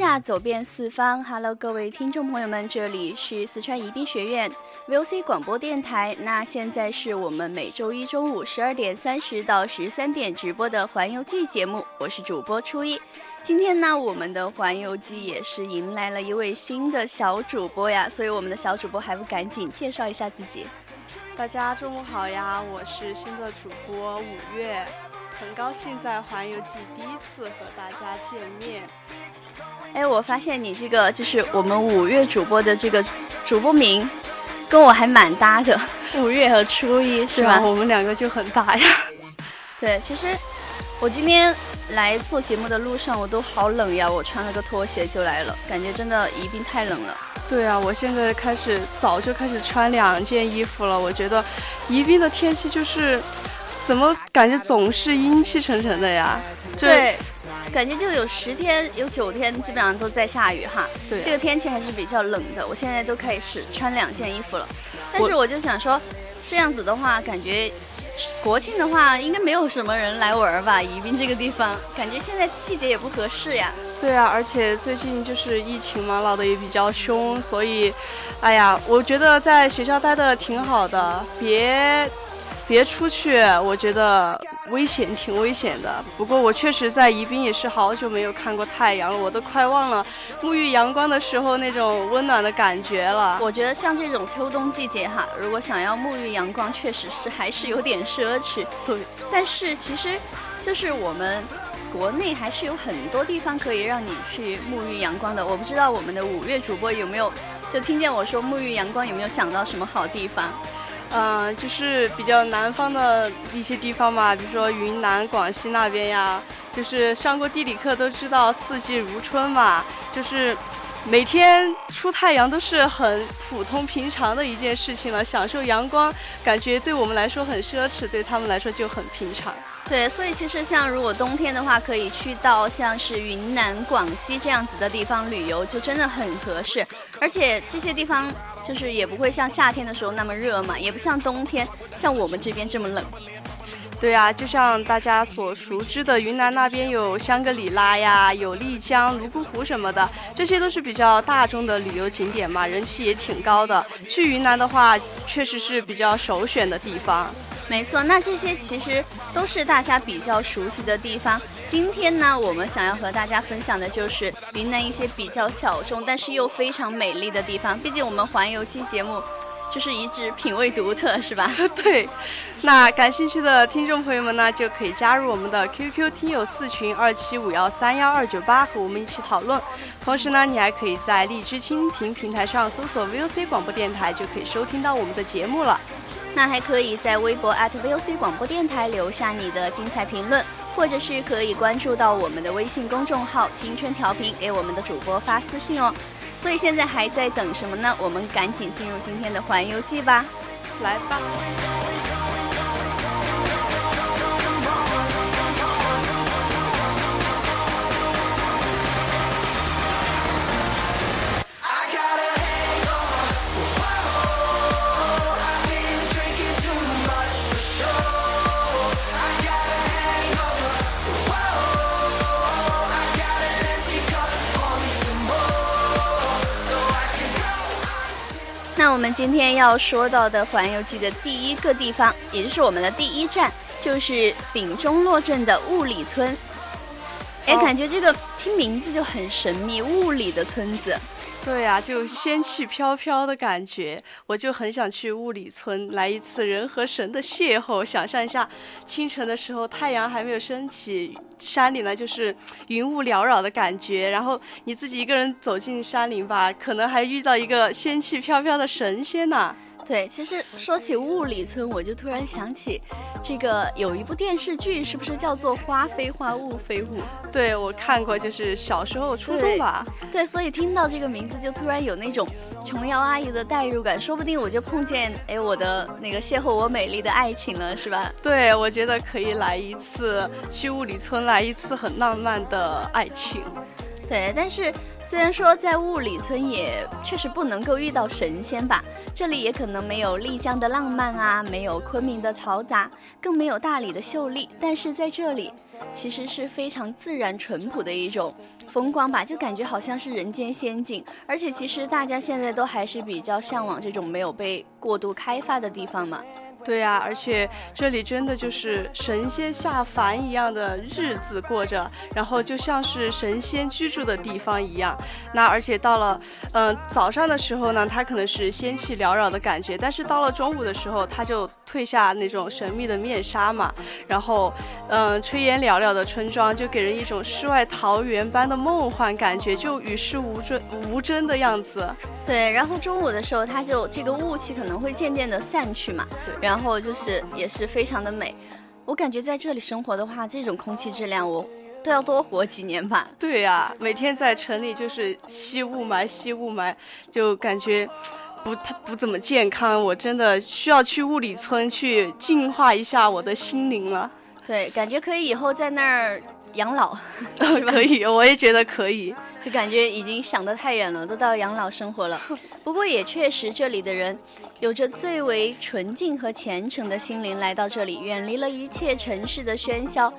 下，走遍四方。Hello，各位听众朋友们，这里是四川宜宾学院 VOC 广播电台。那现在是我们每周一中午十二点三十到十三点直播的环游记节目，我是主播初一。今天呢，我们的环游记也是迎来了一位新的小主播呀，所以我们的小主播还不赶紧介绍一下自己？大家中午好呀，我是新的主播五月，很高兴在环游记第一次和大家见面。哎，我发现你这个就是我们五月主播的这个主播名，跟我还蛮搭的。五月和初一是吧？我们两个就很搭呀。对，其实我今天来做节目的路上，我都好冷呀，我穿了个拖鞋就来了，感觉真的宜宾太冷了。对啊，我现在开始早就开始穿两件衣服了。我觉得宜宾的天气就是，怎么感觉总是阴气沉沉的呀？对。感觉就有十天有九天基本上都在下雨哈，对，这个天气还是比较冷的。我现在都开始穿两件衣服了，但是我就想说，这样子的话，感觉国庆的话应该没有什么人来玩吧？宜宾这个地方，感觉现在季节也不合适呀。对啊，而且最近就是疫情嘛，闹得也比较凶，所以，哎呀，我觉得在学校待的挺好的，别。别出去，我觉得危险，挺危险的。不过我确实在宜宾也是好久没有看过太阳了，我都快忘了沐浴阳光的时候那种温暖的感觉了。我觉得像这种秋冬季节哈，如果想要沐浴阳光，确实是还是有点奢侈。对，但是其实，就是我们国内还是有很多地方可以让你去沐浴阳光的。我不知道我们的五月主播有没有就听见我说沐浴阳光，有没有想到什么好地方？嗯，就是比较南方的一些地方嘛，比如说云南、广西那边呀。就是上过地理课都知道四季如春嘛，就是每天出太阳都是很普通平常的一件事情了。享受阳光，感觉对我们来说很奢侈，对他们来说就很平常。对，所以其实像如果冬天的话，可以去到像是云南、广西这样子的地方旅游，就真的很合适。而且这些地方就是也不会像夏天的时候那么热嘛，也不像冬天像我们这边这么冷。对啊，就像大家所熟知的，云南那边有香格里拉呀，有丽江、泸沽湖什么的，这些都是比较大众的旅游景点嘛，人气也挺高的。去云南的话，确实是比较首选的地方。没错，那这些其实都是大家比较熟悉的地方。今天呢，我们想要和大家分享的就是云南一些比较小众，但是又非常美丽的地方。毕竟我们环游记节目。就是一直品味独特，是吧？对，那感兴趣的听众朋友们呢，就可以加入我们的 QQ 听友四群二七五幺三幺二九八，和我们一起讨论。同时呢，你还可以在荔枝蜻蜓平台上搜索 VOC 广播电台，就可以收听到我们的节目了。那还可以在微博 @VOC 广播电台留下你的精彩评论，或者是可以关注到我们的微信公众号“青春调频”，给我们的主播发私信哦。所以现在还在等什么呢？我们赶紧进入今天的环游记吧，来吧。今天要说到的环游记的第一个地方，也就是我们的第一站，就是丙中洛镇的雾里村。哎，感觉这个听名字就很神秘，雾里的村子。对呀，就仙气飘飘的感觉，我就很想去雾里村来一次人和神的邂逅。想象一下，清晨的时候太阳还没有升起，山里呢就是云雾缭绕的感觉，然后你自己一个人走进山林吧，可能还遇到一个仙气飘飘的神仙呢。对，其实说起物理村，我就突然想起，这个有一部电视剧，是不是叫做《花非花，雾非雾》？对，我看过，就是小时候初中吧。对，所以听到这个名字，就突然有那种琼瑶阿姨的代入感，说不定我就碰见哎我的那个邂逅我美丽的爱情了，是吧？对，我觉得可以来一次去物理村，来一次很浪漫的爱情。对，但是。虽然说在雾里村也确实不能够遇到神仙吧，这里也可能没有丽江的浪漫啊，没有昆明的嘈杂，更没有大理的秀丽，但是在这里其实是非常自然淳朴的一种风光吧，就感觉好像是人间仙境。而且其实大家现在都还是比较向往这种没有被过度开发的地方嘛。对呀，而且这里真的就是神仙下凡一样的日子过着，然后就像是神仙居住的地方一样。那而且到了，嗯，早上的时候呢，它可能是仙气缭绕的感觉，但是到了中午的时候，它就褪下那种神秘的面纱嘛，然后，嗯，炊烟袅袅的村庄就给人一种世外桃源般的梦幻感觉，就与世无争无争的样子。对，然后中午的时候，它就这个雾气可能会渐渐的散去嘛，然后就是也是非常的美。我感觉在这里生活的话，这种空气质量我都要多活几年吧。对呀，每天在城里就是吸雾霾，吸雾霾，就感觉不太不怎么健康。我真的需要去物理村去净化一下我的心灵了。对，感觉可以以后在那儿。养老，可以，我也觉得可以，就感觉已经想得太远了，都到养老生活了。不过也确实，这里的人有着最为纯净和虔诚的心灵，来到这里，远离了一切城市的喧嚣，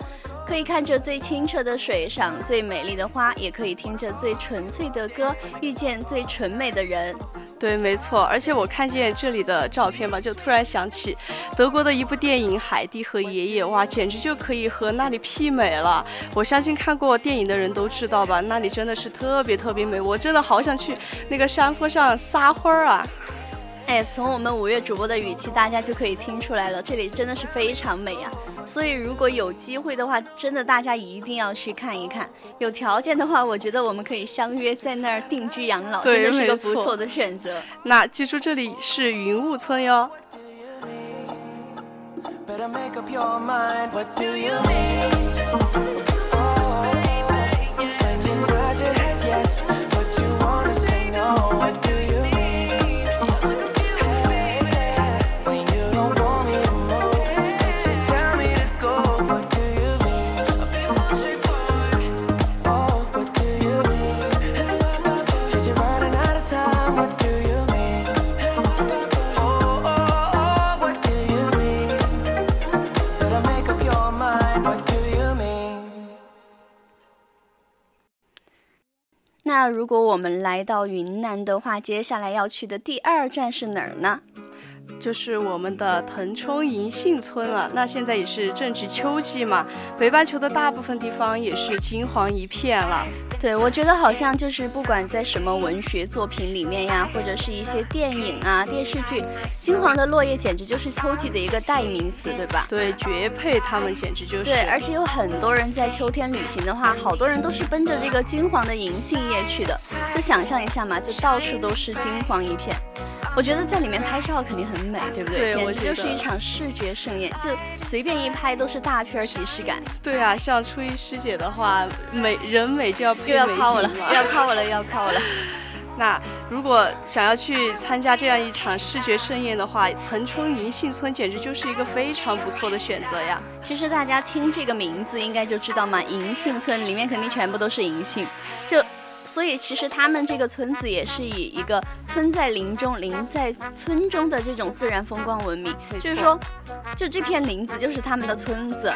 可以看着最清澈的水，赏最美丽的花，也可以听着最纯粹的歌，遇见最纯美的人。对，没错，而且我看见这里的照片吧，就突然想起德国的一部电影《海蒂和爷爷》，哇，简直就可以和那里媲美了。我相信看过电影的人都知道吧，那里真的是特别特别美，我真的好想去那个山坡上撒欢儿啊。哎，从我们五月主播的语气，大家就可以听出来了，这里真的是非常美啊。所以如果有机会的话，真的大家一定要去看一看。有条件的话，我觉得我们可以相约在那儿定居养老，真的是个不错的选择。那记住，这里是云雾村哟。那我们来到云南的话，接下来要去的第二站是哪儿呢？就是我们的腾冲银杏村了。那现在也是正值秋季嘛，北半球的大部分地方也是金黄一片了。对，我觉得好像就是不管在什么文学作品里面呀，或者是一些电影啊、电视剧，金黄的落叶简直就是秋季的一个代名词，对吧？对，绝配，他们简直就是。对，而且有很多人在秋天旅行的话，好多人都是奔着这个金黄的银杏叶去的。就想象一下嘛，就到处都是金黄一片。我觉得在里面拍照肯定很美，对不对？简直就是一场视觉盛宴，就随便一拍都是大片即视感。对啊，像初一师姐的话，美人美就要配。又要夸我了，又要夸我了，又要夸我了。那如果想要去参加这样一场视觉盛宴的话，腾冲银杏村简直就是一个非常不错的选择呀。其实大家听这个名字应该就知道嘛，银杏村里面肯定全部都是银杏，就。所以其实他们这个村子也是以一个村在林中、林在村中的这种自然风光闻名。就是说，就这片林子就是他们的村子。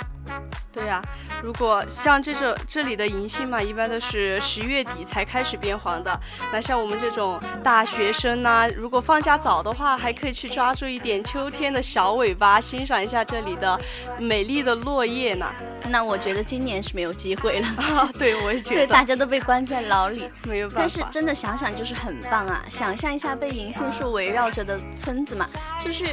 对呀，如果像这种这里的银杏嘛，一般都是十月底才开始变黄的。那像我们这种大学生呢，如果放假早的话，还可以去抓住一点秋天的小尾巴，欣赏一下这里的美丽的落叶呢。那我觉得今年是没有机会了。啊对，我也觉得。对，大家都被关在牢里，没有办法。但是真的想想就是很棒啊！想象一下被银杏树围绕着的村子嘛，就是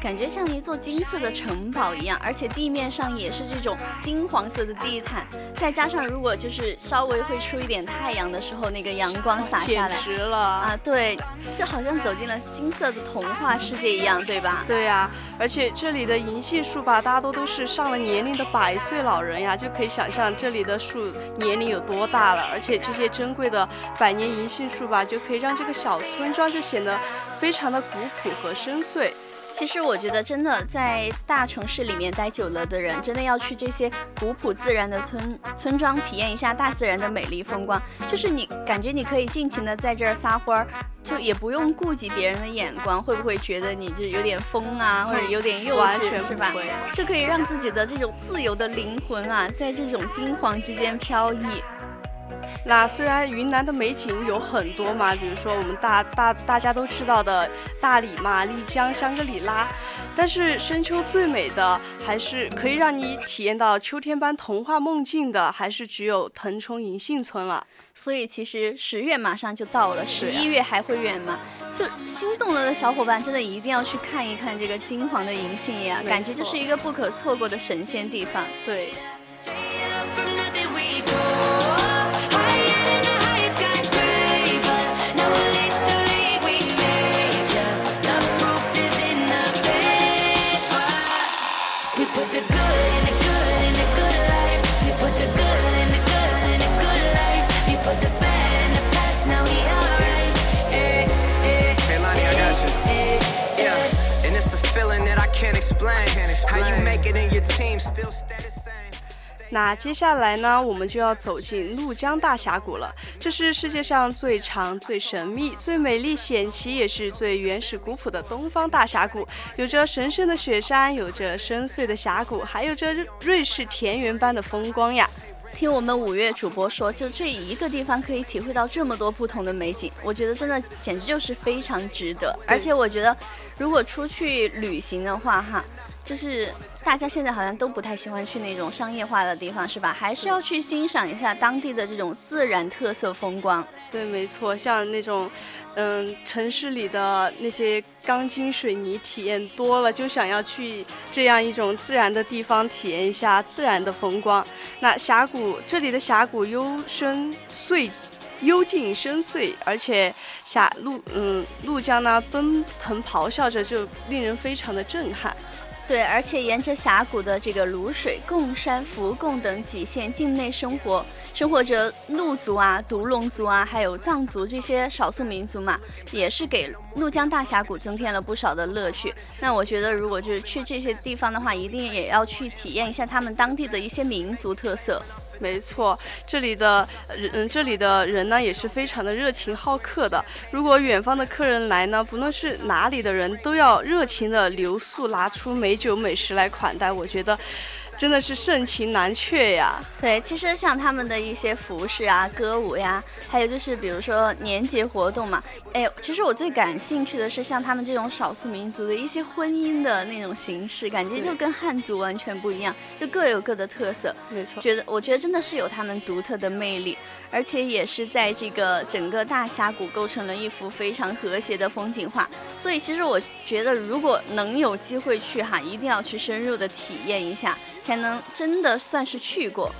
感觉像一座金色的城堡一样，而且地面上也是这种金黄色的地毯，再加上如果就是稍微会出一点太阳的时候，那个阳光洒下来，简直了啊！对，就好像走进了金色的童话世界一样，对吧？对呀，而且这里的银杏树吧，大多都是上了年龄的百岁老老人呀，就可以想象这里的树年龄有多大了。而且这些珍贵的百年银杏树吧，就可以让这个小村庄就显得非常的古朴和深邃。其实我觉得，真的在大城市里面待久了的人，真的要去这些古朴自然的村村庄，体验一下大自然的美丽风光。就是你感觉你可以尽情的在这儿撒欢儿，就也不用顾及别人的眼光，会不会觉得你就有点疯啊，或者有点幼稚，是吧？就可以让自己的这种自由的灵魂啊，在这种金黄之间飘逸。那虽然云南的美景有很多嘛，比如说我们大大大家都知道的大理嘛、丽江、香格里拉，但是深秋最美的，还是可以让你体验到秋天般童话梦境的，还是只有腾冲银杏村了。所以其实十月马上就到了，十一月还会远吗？就心动了的小伙伴，真的一定要去看一看这个金黄的银杏叶，感觉就是一个不可错过的神仙地方。对。那接下来呢，我们就要走进怒江大峡谷了。这是世界上最长、最神秘、最美丽险奇，也是最原始古朴的东方大峡谷。有着神圣的雪山，有着深邃的峡谷，还有着瑞士田园般的风光呀。听我们五月主播说，就这一个地方可以体会到这么多不同的美景，我觉得真的简直就是非常值得。而且我觉得，如果出去旅行的话，哈。就是大家现在好像都不太喜欢去那种商业化的地方，是吧？还是要去欣赏一下当地的这种自然特色风光。对，没错，像那种，嗯，城市里的那些钢筋水泥体验多了，就想要去这样一种自然的地方体验一下自然的风光。那峡谷这里的峡谷幽深邃，幽静深邃，而且峡路嗯怒江呢奔腾咆哮着，就令人非常的震撼。对，而且沿着峡谷的这个泸水、贡山、福贡等几县境内生活，生活着怒族啊、独龙族啊，还有藏族这些少数民族嘛，也是给怒江大峡谷增添了不少的乐趣。那我觉得，如果就是去这些地方的话，一定也要去体验一下他们当地的一些民族特色。没错，这里的人，这里的人呢也是非常的热情好客的。如果远方的客人来呢，不论是哪里的人，都要热情的留宿，拿出美酒美食来款待。我觉得。真的是盛情难却呀！对，其实像他们的一些服饰啊、歌舞呀，还有就是比如说年节活动嘛，哎，其实我最感兴趣的是像他们这种少数民族的一些婚姻的那种形式，感觉就跟汉族完全不一样，就各有各的特色。没错，觉得我觉得真的是有他们独特的魅力，而且也是在这个整个大峡谷构成了一幅非常和谐的风景画。所以其实我觉得，如果能有机会去哈，一定要去深入的体验一下。才能真的算是去过，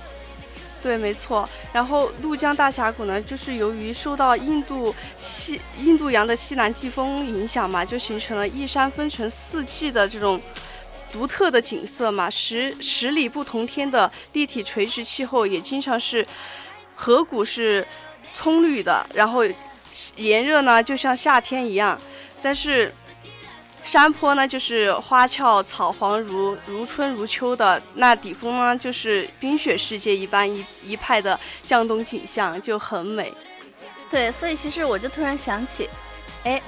对，没错。然后怒江大峡谷呢，就是由于受到印度西印度洋的西南季风影响嘛，就形成了一山分成四季的这种独特的景色嘛。十十里不同天的立体垂直气候，也经常是河谷是葱绿的，然后炎热呢，就像夏天一样，但是。山坡呢，就是花俏草黄如如春如秋的；那底峰呢，就是冰雪世界一般一一派的江冬景象，就很美。对，所以其实我就突然想起，哎，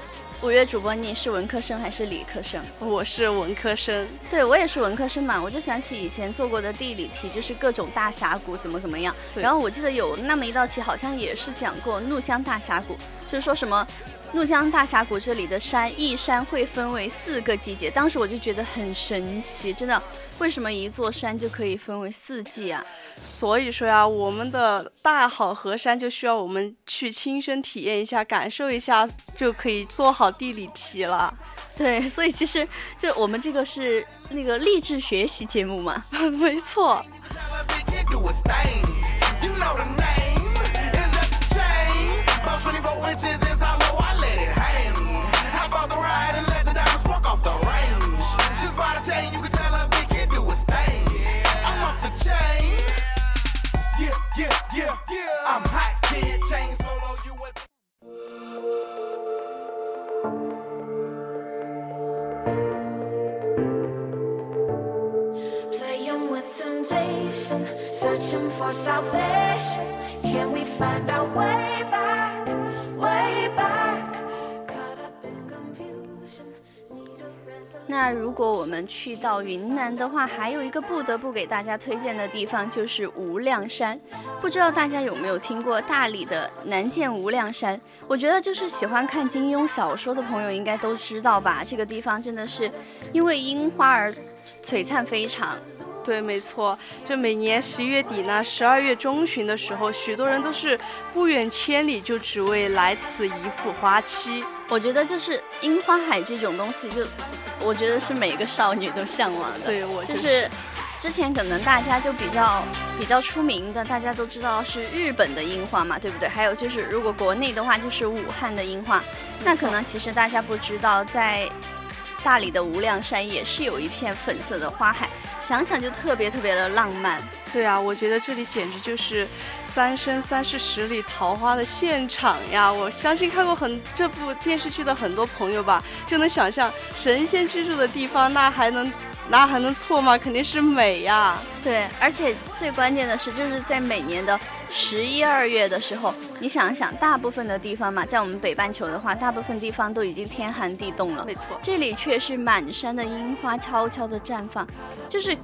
五月主播，你是文科生还是理科生？我是文科生。对，我也是文科生嘛。我就想起以前做过的地理题，就是各种大峡谷怎么怎么样。然后我记得有那么一道题，好像也是讲过怒江大峡谷，就是说什么。怒江大峡谷这里的山，一山会分为四个季节。当时我就觉得很神奇，真的，为什么一座山就可以分为四季啊？所以说呀，我们的大好河山就需要我们去亲身体验一下，感受一下，就可以做好地理题了。对，所以其实就我们这个是那个励志学习节目嘛，没错。the ride and let the diamonds walk off the 如果我们去到云南的话，还有一个不得不给大家推荐的地方就是无量山。不知道大家有没有听过大理的南涧无量山？我觉得就是喜欢看金庸小说的朋友应该都知道吧。这个地方真的是因为樱花而璀璨非常。对，没错，这每年十一月底呢，十二月中旬的时候，许多人都是不远千里，就只为来此一赴花期。我觉得就是樱花海这种东西，就我觉得是每个少女都向往的。对，我就是，之前可能大家就比较比较出名的，大家都知道是日本的樱花嘛，对不对？还有就是，如果国内的话，就是武汉的樱花。那可能其实大家不知道，在大理的无量山也是有一片粉色的花海。想想就特别特别的浪漫，对啊，我觉得这里简直就是《三生三世十里桃花》的现场呀！我相信看过很这部电视剧的很多朋友吧，就能想象神仙居住的地方，那还能。那还能错吗？肯定是美呀！对，而且最关键的是，就是在每年的十一二月的时候，你想想，大部分的地方嘛，在我们北半球的话，大部分地方都已经天寒地冻了。没错，这里却是满山的樱花悄悄的绽放，就是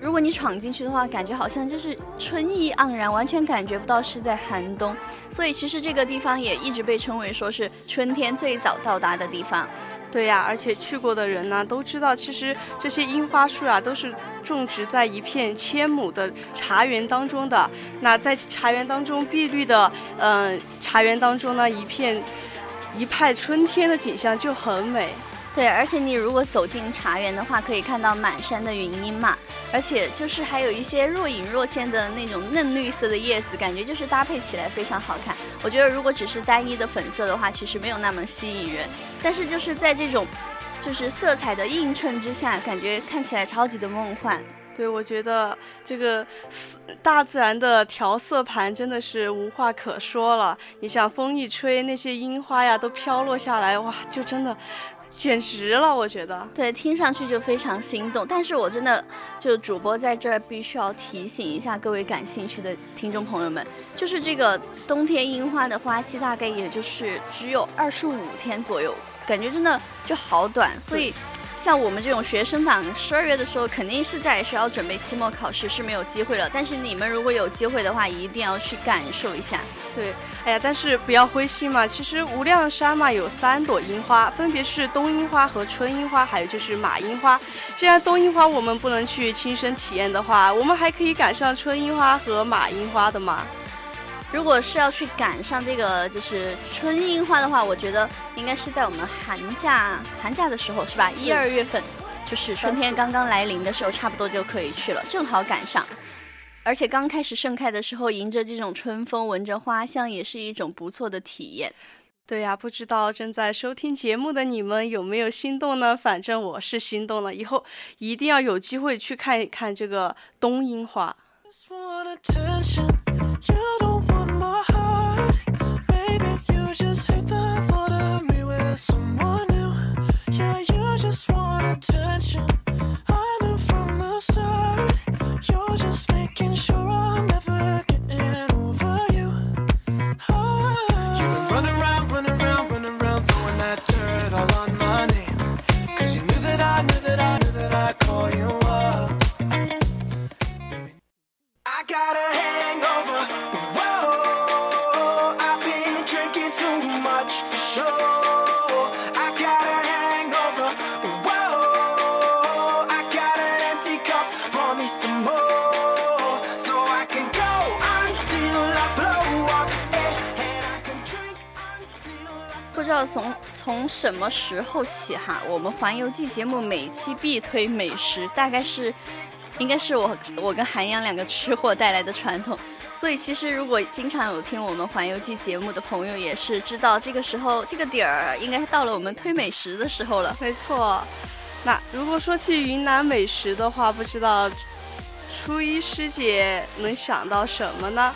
如果你闯进去的话，感觉好像就是春意盎然，完全感觉不到是在寒冬。所以其实这个地方也一直被称为说是春天最早到达的地方。对呀，而且去过的人呢都知道，其实这些樱花树啊都是种植在一片千亩的茶园当中的。那在茶园当中碧绿的，嗯，茶园当中呢一片一派春天的景象就很美。对，而且你如果走进茶园的话，可以看到满山的云樱嘛，而且就是还有一些若隐若现的那种嫩绿色的叶子，感觉就是搭配起来非常好看。我觉得如果只是单一的粉色的话，其实没有那么吸引人，但是就是在这种就是色彩的映衬之下，感觉看起来超级的梦幻。对，我觉得这个大自然的调色盘真的是无话可说了。你想风一吹，那些樱花呀都飘落下来，哇，就真的。简直了，我觉得。对，听上去就非常心动。但是我真的，就主播在这儿必须要提醒一下各位感兴趣的听众朋友们，就是这个冬天樱花的花期大概也就是只有二十五天左右，感觉真的就好短，所以。像我们这种学生党，十二月的时候肯定是在学校准备期末考试，是没有机会了。但是你们如果有机会的话，一定要去感受一下。对，哎呀，但是不要灰心嘛。其实无量山嘛有三朵樱花，分别是冬樱花和春樱花，还有就是马樱花。既然冬樱花我们不能去亲身体验的话，我们还可以赶上春樱花和马樱花的嘛。如果是要去赶上这个就是春樱花的话，我觉得应该是在我们寒假寒假的时候，是吧？一二月份，就是春天刚刚来临的时候，差不多就可以去了，正好赶上。而且刚开始盛开的时候，迎着这种春风，闻着花香，也是一种不错的体验。对呀，不知道正在收听节目的你们有没有心动呢？反正我是心动了，以后一定要有机会去看一看这个冬樱花。不知道从从什么时候起哈我们环游记节目每期必推美食大概是应该是我我跟韩阳两个吃货带来的传统。所以其实如果经常有听我们环游记节目的朋友，也是知道这个时候这个点儿应该到了我们推美食的时候了。没错。那如果说起云南美食的话，不知道初一师姐能想到什么呢？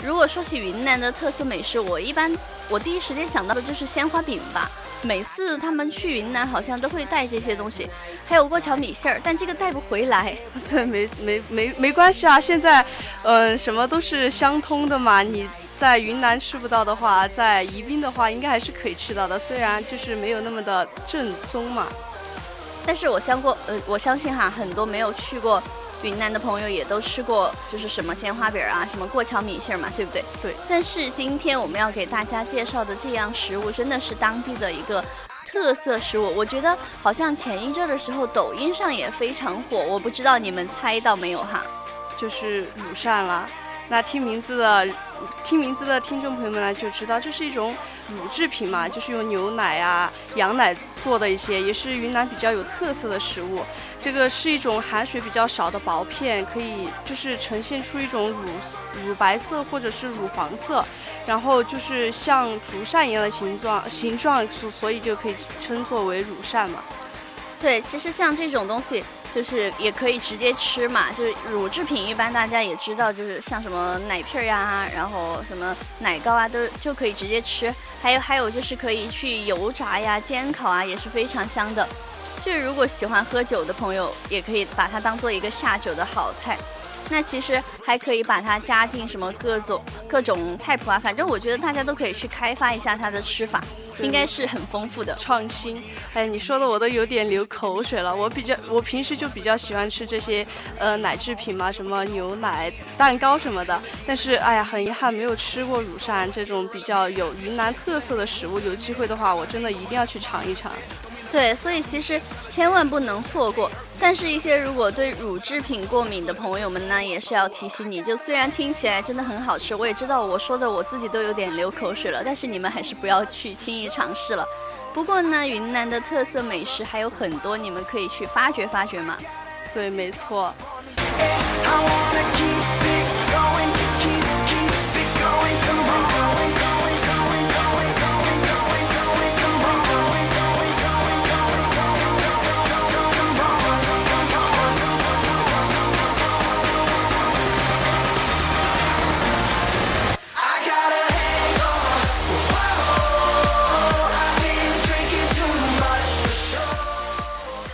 如果说起云南的特色美食，我一般我第一时间想到的就是鲜花饼吧。每次他们去云南，好像都会带这些东西，还有过桥米线儿，但这个带不回来。对，没没没没关系啊，现在，嗯，什么都是相通的嘛。你在云南吃不到的话，在宜宾的话，应该还是可以吃到的，虽然就是没有那么的正宗嘛。但是我相过，呃，我相信哈，很多没有去过云南的朋友也都吃过，就是什么鲜花饼啊，什么过桥米线嘛，对不对？对。但是今天我们要给大家介绍的这样食物，真的是当地的一个特色食物。我觉得好像前一阵的时候，抖音上也非常火。我不知道你们猜到没有哈？就是乳扇了。那听名字的，听名字的听众朋友们呢，就知道这是一种乳制品嘛，就是用牛奶啊、羊奶做的一些，也是云南比较有特色的食物。这个是一种含水比较少的薄片，可以就是呈现出一种乳乳白色或者是乳黄色，然后就是像竹扇一样的形状，形状所所以就可以称作为乳扇嘛。对，其实像这种东西。就是也可以直接吃嘛，就是乳制品一般大家也知道，就是像什么奶片呀，然后什么奶糕啊，都就可以直接吃。还有还有就是可以去油炸呀、煎烤啊，也是非常香的。就是如果喜欢喝酒的朋友，也可以把它当做一个下酒的好菜。那其实还可以把它加进什么各种各种菜谱啊，反正我觉得大家都可以去开发一下它的吃法。应该是很丰富的创新，哎，你说的我都有点流口水了。我比较，我平时就比较喜欢吃这些，呃，奶制品嘛，什么牛奶、蛋糕什么的。但是，哎呀，很遗憾没有吃过乳扇这种比较有云南特色的食物。有机会的话，我真的一定要去尝一尝。对，所以其实千万不能错过。但是，一些如果对乳制品过敏的朋友们呢，也是要提醒你，就虽然听起来真的很好吃，我也知道我说的我自己都有点流口水了，但是你们还是不要去轻易尝试了。不过呢，云南的特色美食还有很多，你们可以去发掘发掘嘛。对，没错。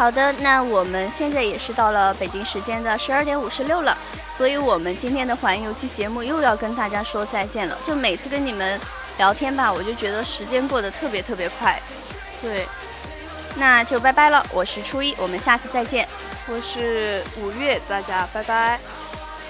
好的，那我们现在也是到了北京时间的十二点五十六了，所以我们今天的环游记节目又要跟大家说再见了。就每次跟你们聊天吧，我就觉得时间过得特别特别快。对，那就拜拜了。我是初一，我们下次再见。我是五月，大家拜拜。